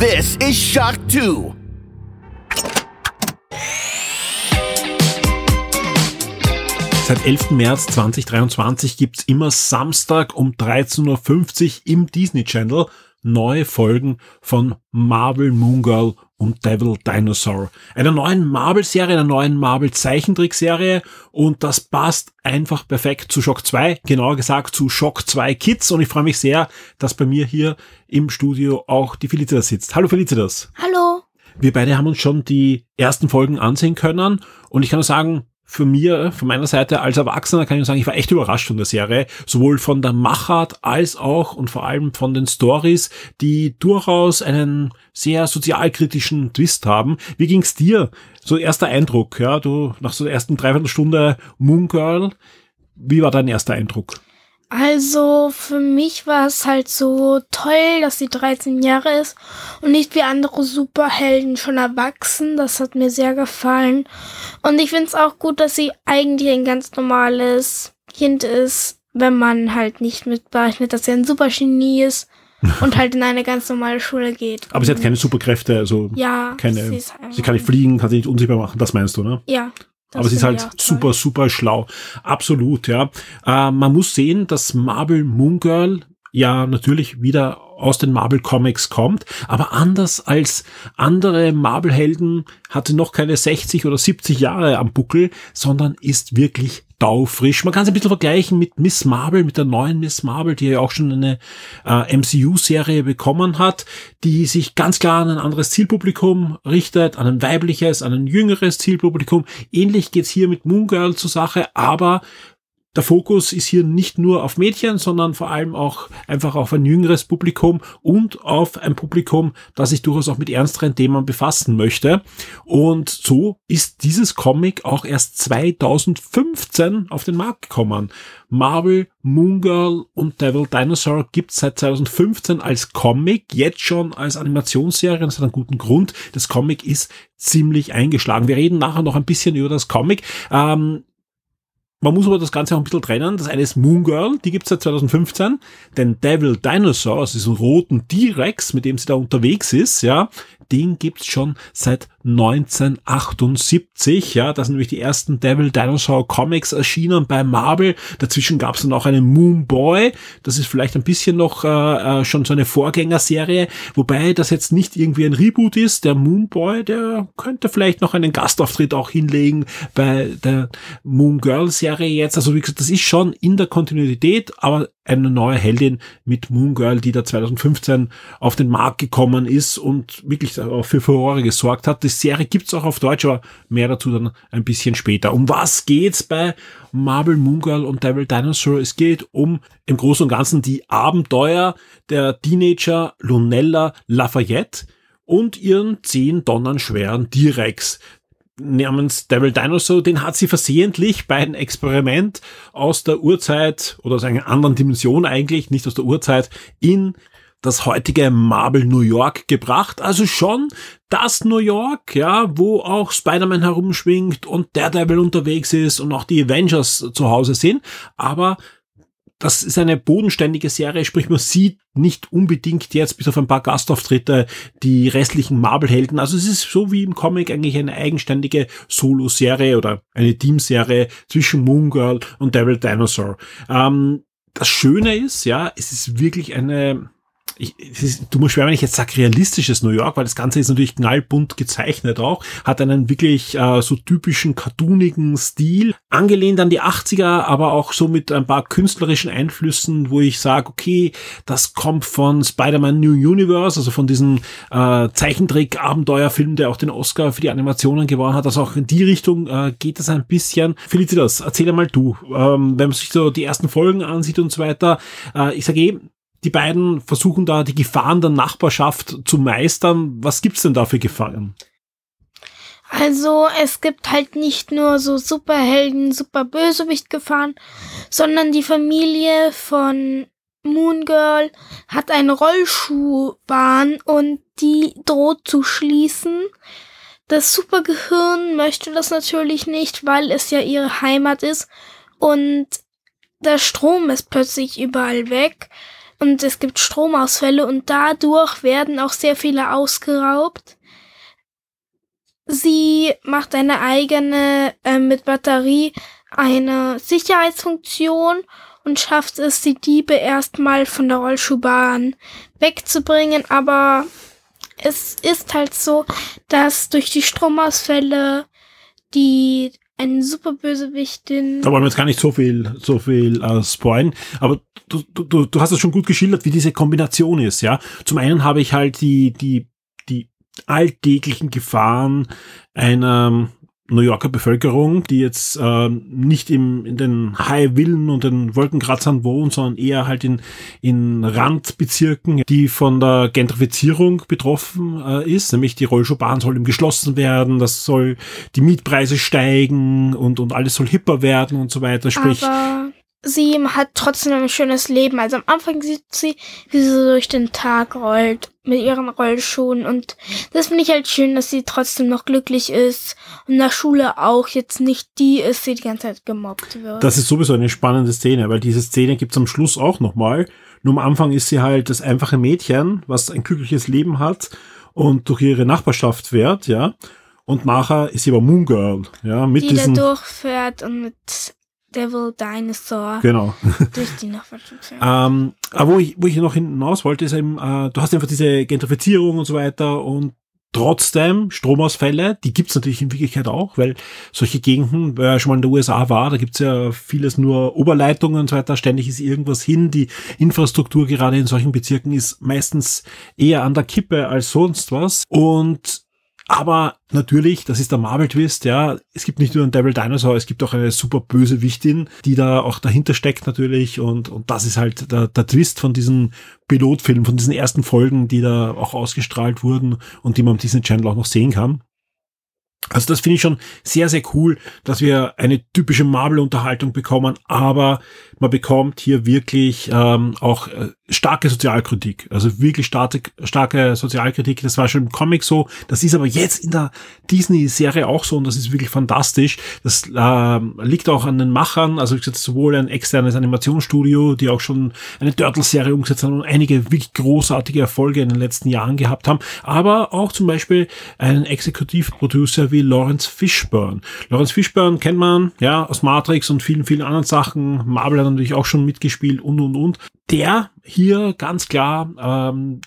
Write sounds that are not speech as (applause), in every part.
This is Shock 2. Seit 11. März 2023 gibt's immer Samstag um 13.50 Uhr im Disney Channel neue Folgen von Marvel Moon Girl und Devil Dinosaur. Einer neuen Marvel-Serie, einer neuen Marvel-Zeichentrickserie und das passt einfach perfekt zu Shock 2, genauer gesagt zu Shock 2 Kids und ich freue mich sehr, dass bei mir hier im Studio auch die Felicitas sitzt. Hallo Felicitas. Hallo. Wir beide haben uns schon die ersten Folgen ansehen können und ich kann nur sagen, für mir, von meiner Seite als Erwachsener kann ich sagen, ich war echt überrascht von der Serie, sowohl von der Machart als auch und vor allem von den Stories, die durchaus einen sehr sozialkritischen Twist haben. Wie ging's dir? So erster Eindruck, ja, du nach so der ersten Dreiviertelstunde Moon Girl, wie war dein erster Eindruck? Also für mich war es halt so toll, dass sie 13 Jahre ist und nicht wie andere Superhelden schon erwachsen. Das hat mir sehr gefallen. Und ich finde es auch gut, dass sie eigentlich ein ganz normales Kind ist, wenn man halt nicht mit berechnet, dass sie ein Supergenie ist (laughs) und halt in eine ganz normale Schule geht. Aber sie hat keine Superkräfte, also ja, keine, sie, sie kann nicht fliegen, kann sie nicht unsichtbar machen, das meinst du, ne? Ja. Aber sie ist halt super, super schlau. Absolut, ja. Äh, man muss sehen, dass Marvel Moon Girl ja natürlich wieder aus den Marvel Comics kommt, aber anders als andere Marvel Helden hatte noch keine 60 oder 70 Jahre am Buckel, sondern ist wirklich taufrisch. Man kann es ein bisschen vergleichen mit Miss Marvel, mit der neuen Miss Marvel, die ja auch schon eine äh, MCU-Serie bekommen hat, die sich ganz klar an ein anderes Zielpublikum richtet, an ein weibliches, an ein jüngeres Zielpublikum. Ähnlich geht's hier mit Moon Girl zur Sache, aber der Fokus ist hier nicht nur auf Mädchen, sondern vor allem auch einfach auf ein jüngeres Publikum und auf ein Publikum, das sich durchaus auch mit ernsteren Themen befassen möchte. Und so ist dieses Comic auch erst 2015 auf den Markt gekommen. Marvel, Moon Girl und Devil Dinosaur gibt es seit 2015 als Comic, jetzt schon als Animationsserie. Das hat einen guten Grund. Das Comic ist ziemlich eingeschlagen. Wir reden nachher noch ein bisschen über das Comic. Ähm, man muss aber das Ganze auch ein bisschen trennen. Das eine ist Moon Girl, die gibt's seit 2015. Den Devil Dinosaur, also diesen roten T-Rex, mit dem sie da unterwegs ist, ja, den gibt's schon seit 1978. Ja, da sind nämlich die ersten Devil Dinosaur Comics erschienen bei Marvel. Dazwischen gab's dann auch einen Moon Boy. Das ist vielleicht ein bisschen noch äh, äh, schon so eine Vorgängerserie, wobei das jetzt nicht irgendwie ein Reboot ist. Der Moon Boy, der könnte vielleicht noch einen Gastauftritt auch hinlegen bei der Moon Girl Serie jetzt. Also wie gesagt, das ist schon in der Kontinuität, aber eine neue Heldin mit Moon Girl, die da 2015 auf den Markt gekommen ist und wirklich für Furore gesorgt hat. Die Serie gibt's auch auf Deutsch, aber mehr dazu dann ein bisschen später. Um was geht's bei Marvel Moon Girl und Devil Dinosaur? Es geht um im Großen und Ganzen die Abenteuer der Teenager Lunella Lafayette und ihren zehn Tonnen schweren T-Rex, namens Devil Dinosaur, den hat sie versehentlich bei einem Experiment aus der Urzeit oder aus einer anderen Dimension eigentlich, nicht aus der Urzeit, in das heutige Marble New York gebracht. Also schon das New York, ja, wo auch Spider-Man herumschwingt und Daredevil unterwegs ist und auch die Avengers zu Hause sind. Aber das ist eine bodenständige Serie, sprich man sieht nicht unbedingt jetzt bis auf ein paar Gastauftritte die restlichen Marvel-Helden. Also es ist so wie im Comic eigentlich eine eigenständige Solo-Serie oder eine Team-Serie zwischen Moon Girl und Devil Dinosaur. Ähm, das Schöne ist, ja, es ist wirklich eine ich, ist, du musst schwer, wenn ich jetzt sage, realistisches New York, weil das Ganze ist natürlich knallbunt gezeichnet auch, hat einen wirklich äh, so typischen cartoonigen Stil, angelehnt an die 80er, aber auch so mit ein paar künstlerischen Einflüssen, wo ich sage, okay, das kommt von Spider-Man New Universe, also von diesem äh, Zeichentrick-Abenteuerfilm, der auch den Oscar für die Animationen gewonnen hat. Also auch in die Richtung äh, geht es ein bisschen. Felicitas, erzähl einmal du, ähm, wenn man sich so die ersten Folgen ansieht und so weiter. Äh, ich sage eh, die beiden versuchen da die Gefahren der Nachbarschaft zu meistern. Was gibt's denn da für Gefahren? Also es gibt halt nicht nur so Superhelden, super Bösewicht-Gefahren, sondern die Familie von Moon Girl hat eine Rollschuhbahn und die droht zu schließen. Das Supergehirn möchte das natürlich nicht, weil es ja ihre Heimat ist und der Strom ist plötzlich überall weg. Und es gibt Stromausfälle und dadurch werden auch sehr viele ausgeraubt. Sie macht eine eigene äh, mit Batterie eine Sicherheitsfunktion und schafft es, die Diebe erstmal von der Rollschuhbahn wegzubringen, aber es ist halt so, dass durch die Stromausfälle die eine super Bösewichtin. Da wollen wir jetzt gar nicht so viel, so viel äh, spoilen, aber du, du, du hast es schon gut geschildert, wie diese Kombination ist, ja. Zum einen habe ich halt die, die, die alltäglichen Gefahren einer New Yorker Bevölkerung, die jetzt äh, nicht im, in den High Villen und den Wolkenkratzern wohnt, sondern eher halt in, in Randbezirken, die von der Gentrifizierung betroffen äh, ist, nämlich die Rollschuhbahn soll eben geschlossen werden, das soll die Mietpreise steigen und, und alles soll hipper werden und so weiter. Sprich, Aber sie hat trotzdem ein schönes Leben. Also am Anfang sieht sie, wie sie durch den Tag rollt mit ihren Rollschuhen und das finde ich halt schön, dass sie trotzdem noch glücklich ist und der Schule auch jetzt nicht die ist, die die ganze Zeit gemobbt wird. Das ist sowieso eine spannende Szene, weil diese Szene gibt's am Schluss auch nochmal. Nur am Anfang ist sie halt das einfache Mädchen, was ein glückliches Leben hat und durch ihre Nachbarschaft fährt, ja. Und nachher ist sie aber Moon Girl, ja, mit die diesen. da durchfährt und mit Devil Dinosaur Genau. (laughs) durch die fährt. Ähm, aber wo ich, wo ich noch hinaus wollte, ist eben, äh, du hast einfach diese Gentrifizierung und so weiter und trotzdem Stromausfälle, die gibt's natürlich in Wirklichkeit auch, weil solche Gegenden, wer schon mal in den USA war, da gibt's ja vieles nur Oberleitungen und so weiter, ständig ist irgendwas hin. Die Infrastruktur gerade in solchen Bezirken ist meistens eher an der Kippe als sonst was. Und aber natürlich, das ist der Marvel-Twist, ja. Es gibt nicht nur einen Devil Dinosaur, es gibt auch eine super böse Wichtin, die da auch dahinter steckt natürlich. Und, und das ist halt der, der Twist von diesem Pilotfilm, von diesen ersten Folgen, die da auch ausgestrahlt wurden und die man am Disney Channel auch noch sehen kann. Also das finde ich schon sehr, sehr cool, dass wir eine typische Marvel-Unterhaltung bekommen, aber man bekommt hier wirklich ähm, auch äh, starke Sozialkritik. Also wirklich starke, starke Sozialkritik. Das war schon im Comic so. Das ist aber jetzt in der Disney-Serie auch so und das ist wirklich fantastisch. Das äh, liegt auch an den Machern. Also ich gesagt, sowohl ein externes Animationsstudio, die auch schon eine Turtles-Serie umgesetzt haben und einige wirklich großartige Erfolge in den letzten Jahren gehabt haben, aber auch zum Beispiel einen Exekutivproducer wie Lawrence Fishburne. Lawrence Fishburne kennt man ja aus Matrix und vielen, vielen anderen Sachen. Marvel hat natürlich auch schon mitgespielt und und und. Der hier ganz klar ähm,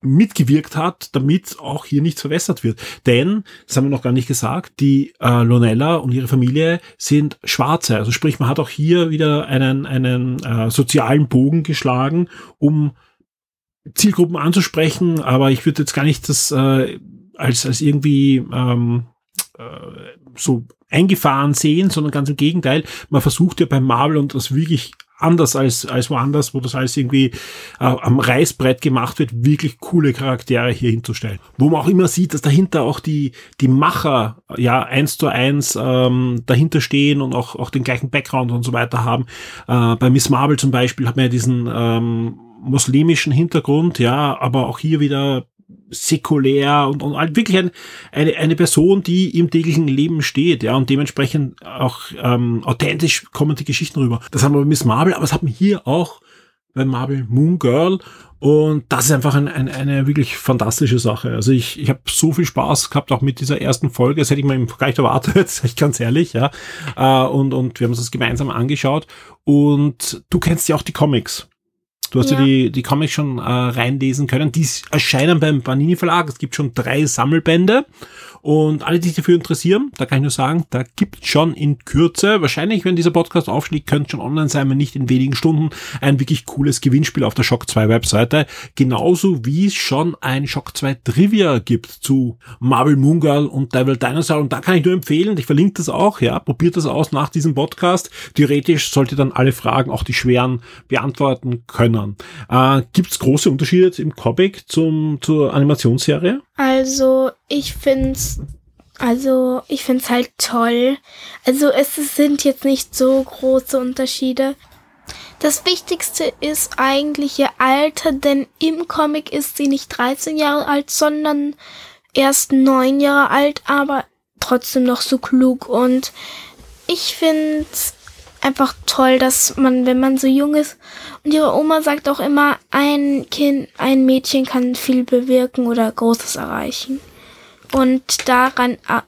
mitgewirkt hat, damit auch hier nichts verwässert wird. Denn, das haben wir noch gar nicht gesagt, die äh, Lonella und ihre Familie sind Schwarze. Also sprich, man hat auch hier wieder einen, einen äh, sozialen Bogen geschlagen, um Zielgruppen anzusprechen, aber ich würde jetzt gar nicht das äh, als, als irgendwie ähm, äh, so eingefahren sehen, sondern ganz im Gegenteil. Man versucht ja beim Marvel und das wirklich anders als, als woanders, wo das alles irgendwie äh, am Reißbrett gemacht wird, wirklich coole Charaktere hier hinzustellen. Wo man auch immer sieht, dass dahinter auch die, die Macher ja eins zu eins ähm, dahinter stehen und auch, auch den gleichen Background und so weiter haben. Äh, bei Miss Marvel zum Beispiel hat man ja diesen ähm, muslimischen Hintergrund, ja, aber auch hier wieder säkulär und, und halt wirklich ein, eine, eine Person, die im täglichen Leben steht, ja, und dementsprechend auch ähm, authentisch kommen die Geschichten rüber. Das haben wir bei Miss Marvel, aber das haben wir hier auch bei Marvel Moon Girl und das ist einfach ein, ein, eine wirklich fantastische Sache. Also ich, ich habe so viel Spaß gehabt, auch mit dieser ersten Folge. Das hätte ich mir im Vergleich erwartet, (laughs) sag ich ganz ehrlich, ja. Äh, und, und wir haben uns das gemeinsam angeschaut. Und du kennst ja auch die Comics. Du hast ja, ja die, die Comics schon äh, reinlesen können. Die erscheinen beim Panini Verlag. Es gibt schon drei Sammelbände. Und alle, die sich dafür interessieren, da kann ich nur sagen, da gibt schon in Kürze, wahrscheinlich, wenn dieser Podcast aufschlägt, könnte schon online sein, wenn nicht in wenigen Stunden, ein wirklich cooles Gewinnspiel auf der Shock 2 Webseite. Genauso wie es schon ein Shock 2 Trivia gibt zu Marvel Moon Girl und Devil Dinosaur. Und da kann ich nur empfehlen, ich verlinke das auch, ja, probiert das aus nach diesem Podcast. Theoretisch sollte dann alle Fragen, auch die schweren, beantworten können. Äh, gibt es große Unterschiede im Comic zum, zur Animationsserie? Also, ich find's, also, ich find's halt toll. Also, es sind jetzt nicht so große Unterschiede. Das Wichtigste ist eigentlich ihr Alter, denn im Comic ist sie nicht 13 Jahre alt, sondern erst 9 Jahre alt, aber trotzdem noch so klug und ich find's einfach toll, dass man, wenn man so jung ist, und ihre Oma sagt auch immer, ein Kind, ein Mädchen kann viel bewirken oder Großes erreichen. Und daran äh,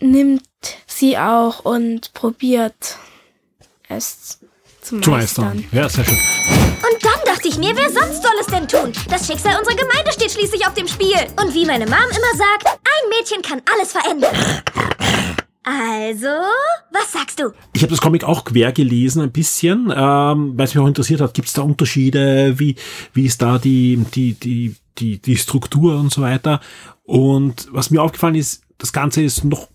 nimmt sie auch und probiert es zu Zu meistern. meistern. Ja, sehr schön. Und dann dachte ich mir, wer sonst soll es denn tun? Das Schicksal unserer Gemeinde steht schließlich auf dem Spiel. Und wie meine Mom immer sagt, ein Mädchen kann alles verändern. Also, was sagst du? Ich habe das Comic auch quer gelesen, ein bisschen, ähm, weil es mich auch interessiert hat. Gibt es da Unterschiede? Wie, wie ist da die, die, die, die, die Struktur und so weiter? Und was mir aufgefallen ist, das Ganze ist noch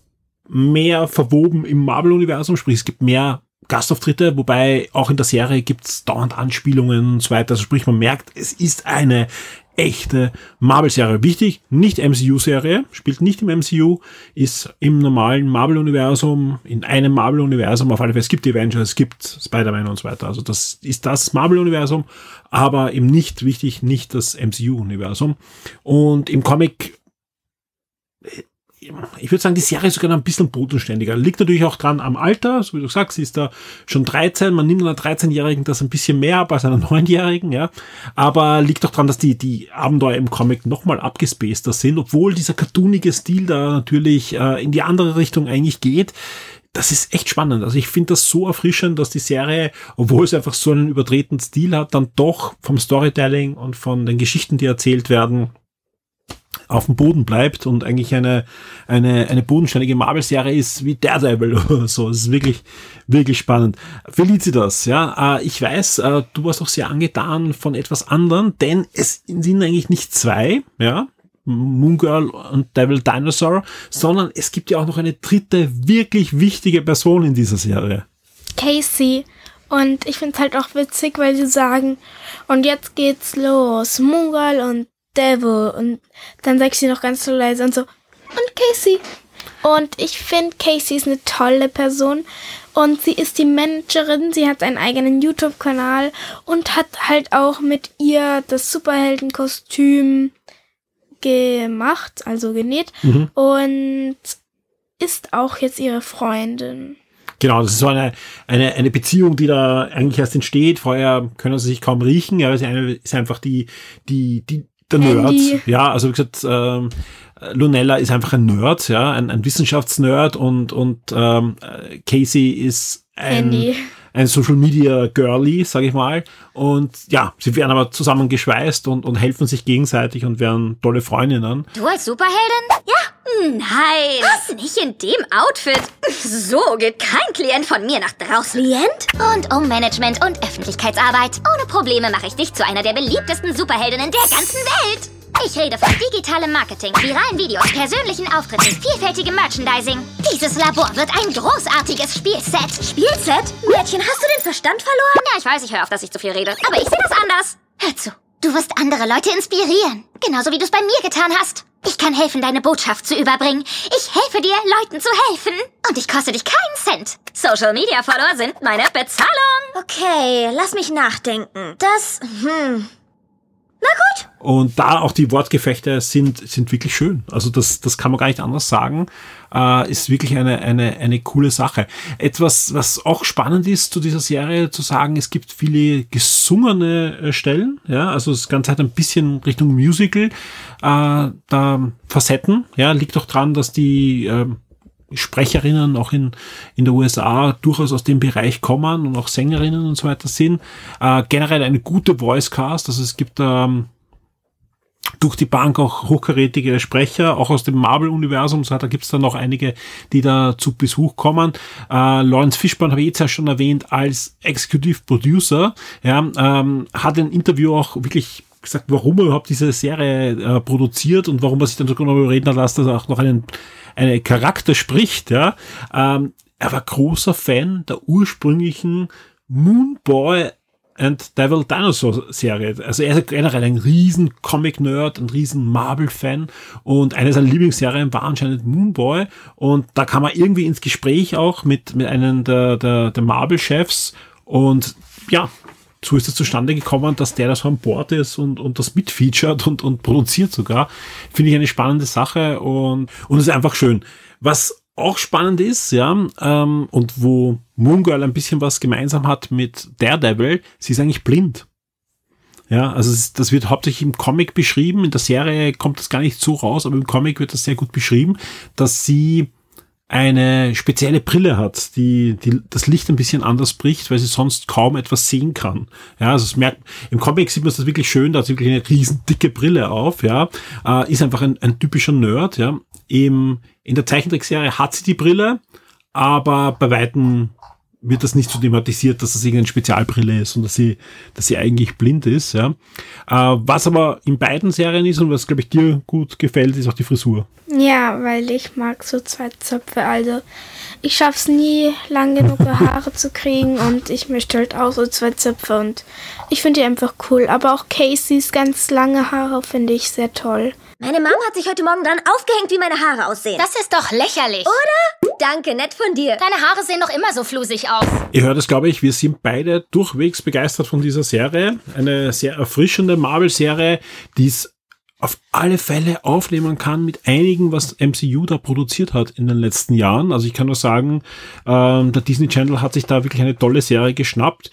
mehr verwoben im Marvel-Universum, sprich es gibt mehr Gastauftritte, wobei auch in der Serie gibt es dauernd Anspielungen und so weiter. Also sprich, man merkt, es ist eine echte Marvel-Serie. Wichtig, nicht MCU-Serie, spielt nicht im MCU, ist im normalen Marvel-Universum, in einem Marvel-Universum, auf alle Fälle, es gibt Avengers, es gibt Spider-Man und so weiter. Also das ist das Marvel-Universum, aber eben nicht wichtig, nicht das MCU-Universum. Und im Comic ich würde sagen, die Serie ist sogar ein bisschen bodenständiger. Liegt natürlich auch dran am Alter, so wie du sagst, sie ist da schon 13. Man nimmt einer 13-Jährigen das ein bisschen mehr ab als einer 9-Jährigen, ja. Aber liegt auch dran, dass die, die Abenteuer im Comic nochmal abgespaceder sind, obwohl dieser cartoonige Stil da natürlich äh, in die andere Richtung eigentlich geht das ist echt spannend. Also ich finde das so erfrischend, dass die Serie, obwohl es einfach so einen überdrehten Stil hat, dann doch vom Storytelling und von den Geschichten, die erzählt werden, auf dem Boden bleibt und eigentlich eine, eine, eine bodenständige Marvel-Serie ist wie Daredevil (laughs) oder so. Das ist wirklich, wirklich spannend. Felicitas, ja, äh, ich weiß, äh, du warst auch sehr angetan von etwas anderem, denn es sind eigentlich nicht zwei, ja, Moon Girl und Devil Dinosaur, sondern es gibt ja auch noch eine dritte wirklich wichtige Person in dieser Serie. Casey. Und ich find's halt auch witzig, weil sie sagen, und jetzt geht's los. Mungal und Devil. Und dann sagt sie noch ganz so leise und so, und Casey. Und ich finde, Casey ist eine tolle Person. Und sie ist die Managerin, sie hat einen eigenen YouTube-Kanal und hat halt auch mit ihr das Superheldenkostüm gemacht, also genäht. Mhm. Und ist auch jetzt ihre Freundin. Genau, das ist so eine, eine, eine Beziehung, die da eigentlich erst entsteht. Vorher können sie sich kaum riechen, aber sie ist einfach die, die, die, der Nerd. Andy. Ja, also wie gesagt, ähm, Lunella ist einfach ein Nerd, ja, ein, ein Wissenschaftsnerd und, und ähm, Casey ist ein, Andy. ein Social Media Girlie, sage ich mal. Und ja, sie werden aber zusammengeschweißt und, und helfen sich gegenseitig und werden tolle Freundinnen. Du als Superheldin? Ja. Nein. Was? Nicht in dem Outfit. So geht kein Klient von mir nach draußen. Klient? Und um Management und Öffentlichkeitsarbeit. Ohne Probleme mache ich dich zu einer der beliebtesten Superheldinnen der ganzen Welt. Ich rede von digitalem Marketing, viralen Videos, persönlichen Auftritten, vielfältigem Merchandising. Dieses Labor wird ein großartiges Spielset. Spielset? Mädchen, hast du den Verstand verloren? Ja, ich weiß, ich höre auf, dass ich zu viel rede. Aber ich sehe das anders. Hör zu. Du wirst andere Leute inspirieren. Genauso wie du es bei mir getan hast. Ich kann helfen, deine Botschaft zu überbringen. Ich helfe dir, Leuten zu helfen. Und ich koste dich keinen Cent. Social Media Follower sind meine Bezahlung. Okay, lass mich nachdenken. Das, hm. Na gut. Und da auch die Wortgefechte sind, sind wirklich schön. Also das, das kann man gar nicht anders sagen. Äh, ist wirklich eine, eine, eine coole Sache. Etwas, was auch spannend ist zu dieser Serie zu sagen, es gibt viele gesungene äh, Stellen. Ja, also das Ganze hat ein bisschen Richtung Musical. Äh, da Facetten. Ja, liegt auch dran, dass die, äh, Sprecherinnen auch in, in der USA durchaus aus dem Bereich kommen und auch Sängerinnen und so weiter sind. Äh, generell eine gute Voicecast, also es gibt ähm, durch die Bank auch hochkarätige Sprecher, auch aus dem Marvel-Universum, so da gibt's dann noch einige, die da zu Besuch kommen. Äh, Lawrence Fishburne habe ich jetzt ja schon erwähnt als Executive Producer, ja, ähm, hat ein Interview auch wirklich gesagt, warum er überhaupt diese Serie äh, produziert und warum er sich dann sogar noch überreden hat dass er auch noch einen, einen Charakter spricht, ja. Ähm, er war großer Fan der ursprünglichen Moonboy and Devil Dinosaur Serie. Also er ist generell ein riesen Comic-Nerd, ein riesen Marvel-Fan und eine seiner Lieblingsserien war anscheinend Moonboy und da kam er irgendwie ins Gespräch auch mit, mit einem der, der, der Marvel-Chefs und ja, so ist es zustande gekommen, dass der da so an Bord ist und, und das mitfeatured und, und produziert sogar. Finde ich eine spannende Sache und, und ist einfach schön. Was auch spannend ist, ja, ähm, und wo Moon Girl ein bisschen was gemeinsam hat mit Daredevil, sie ist eigentlich blind. Ja, also das wird hauptsächlich im Comic beschrieben. In der Serie kommt das gar nicht so raus, aber im Comic wird das sehr gut beschrieben, dass sie eine spezielle Brille hat, die, die das Licht ein bisschen anders bricht, weil sie sonst kaum etwas sehen kann. Ja, also es merkt, im Comic sieht man das wirklich schön, da hat sie wirklich eine riesen dicke Brille auf, ja, äh, ist einfach ein, ein typischer Nerd, ja. Im, in der Zeichentrickserie hat sie die Brille, aber bei Weitem wird das nicht so thematisiert, dass das irgendeine Spezialbrille ist und dass sie, dass sie eigentlich blind ist. Ja. Äh, was aber in beiden Serien ist und was, glaube ich, dir gut gefällt, ist auch die Frisur. Ja, weil ich mag so zwei Zöpfe. Also ich schaff's nie, lang genug (laughs) Haare zu kriegen und ich möchte halt auch so zwei Zöpfe und ich finde die einfach cool. Aber auch Caseys ganz lange Haare finde ich sehr toll. Meine Mom hat sich heute Morgen dran aufgehängt, wie meine Haare aussehen. Das ist doch lächerlich. Oder? Danke, nett von dir. Deine Haare sehen doch immer so flusig aus. Ihr hört es, glaube ich, wir sind beide durchwegs begeistert von dieser Serie. Eine sehr erfrischende Marvel-Serie, die es auf alle Fälle aufnehmen kann mit einigen, was MCU da produziert hat in den letzten Jahren. Also ich kann nur sagen, ähm, der Disney Channel hat sich da wirklich eine tolle Serie geschnappt,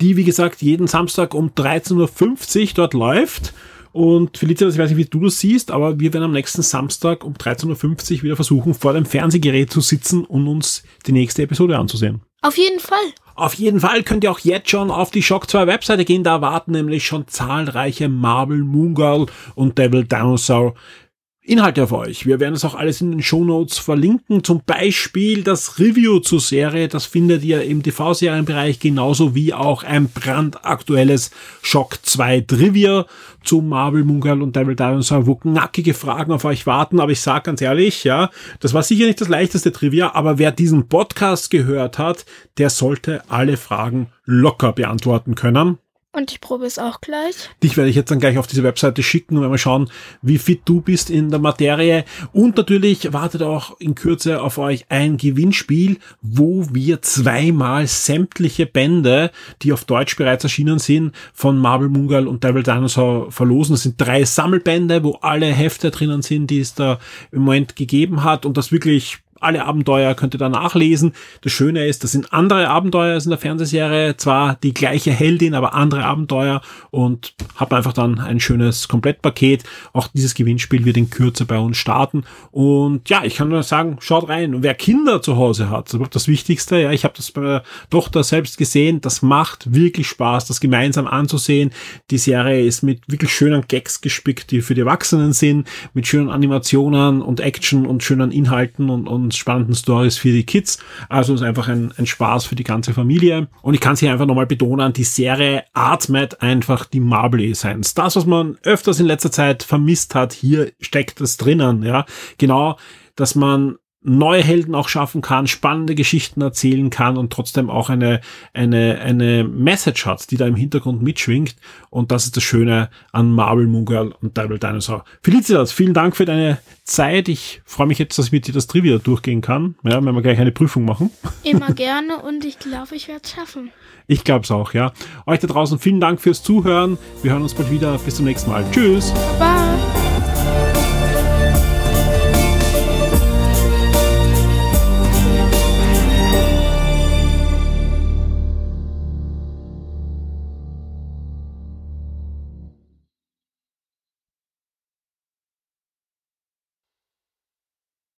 die, wie gesagt, jeden Samstag um 13.50 Uhr dort läuft. Und Felicitas, ich weiß nicht, wie du das siehst, aber wir werden am nächsten Samstag um 13.50 Uhr wieder versuchen, vor dem Fernsehgerät zu sitzen und uns die nächste Episode anzusehen. Auf jeden Fall. Auf jeden Fall könnt ihr auch jetzt schon auf die Shock 2 Webseite gehen. Da warten nämlich schon zahlreiche Marvel, Moon Girl und Devil Dinosaur Inhalte auf euch. Wir werden es auch alles in den Show Notes verlinken. Zum Beispiel das Review zur Serie. Das findet ihr im TV-Serienbereich genauso wie auch ein brandaktuelles Shock 2 Trivia zu Marvel, Mungal und Devil Dinosaur, wo knackige Fragen auf euch warten. Aber ich sage ganz ehrlich, ja, das war sicher nicht das leichteste Trivia, aber wer diesen Podcast gehört hat, der sollte alle Fragen locker beantworten können. Und ich probe es auch gleich. Dich werde ich jetzt dann gleich auf diese Webseite schicken und mal schauen, wie fit du bist in der Materie. Und natürlich wartet auch in Kürze auf euch ein Gewinnspiel, wo wir zweimal sämtliche Bände, die auf Deutsch bereits erschienen sind, von Marvel Mungal und Devil Dinosaur verlosen. Das sind drei Sammelbände, wo alle Hefte drinnen sind, die es da im Moment gegeben hat und das wirklich alle Abenteuer könnt ihr da nachlesen. Das Schöne ist, das sind andere Abenteuer als in der Fernsehserie. Zwar die gleiche Heldin, aber andere Abenteuer und habt einfach dann ein schönes Komplettpaket. Auch dieses Gewinnspiel wird in Kürze bei uns starten. Und ja, ich kann nur sagen, schaut rein. Und wer Kinder zu Hause hat, das ist das Wichtigste. Ja, ich habe das bei der Tochter selbst gesehen. Das macht wirklich Spaß, das gemeinsam anzusehen. Die Serie ist mit wirklich schönen Gags gespickt, die für die Erwachsenen sind, mit schönen Animationen und Action und schönen Inhalten und, und spannenden Stories für die Kids. Also ist einfach ein, ein Spaß für die ganze Familie. Und ich kann es hier einfach nochmal betonen, die Serie atmet einfach die Marvel-Essenz. Das, was man öfters in letzter Zeit vermisst hat, hier steckt es drinnen, ja. Genau, dass man neue Helden auch schaffen kann, spannende Geschichten erzählen kann und trotzdem auch eine, eine, eine Message hat, die da im Hintergrund mitschwingt. Und das ist das Schöne an Marvel, Moon Girl und Devil Dinosaur. Felicitas, vielen Dank für deine Zeit. Ich freue mich jetzt, dass ich mit dir das Trivia durchgehen kann, ja, wenn wir gleich eine Prüfung machen. Immer gerne und ich glaube, ich werde es schaffen. Ich glaube es auch, ja. Euch da draußen vielen Dank fürs Zuhören. Wir hören uns bald wieder. Bis zum nächsten Mal. Tschüss. Bye.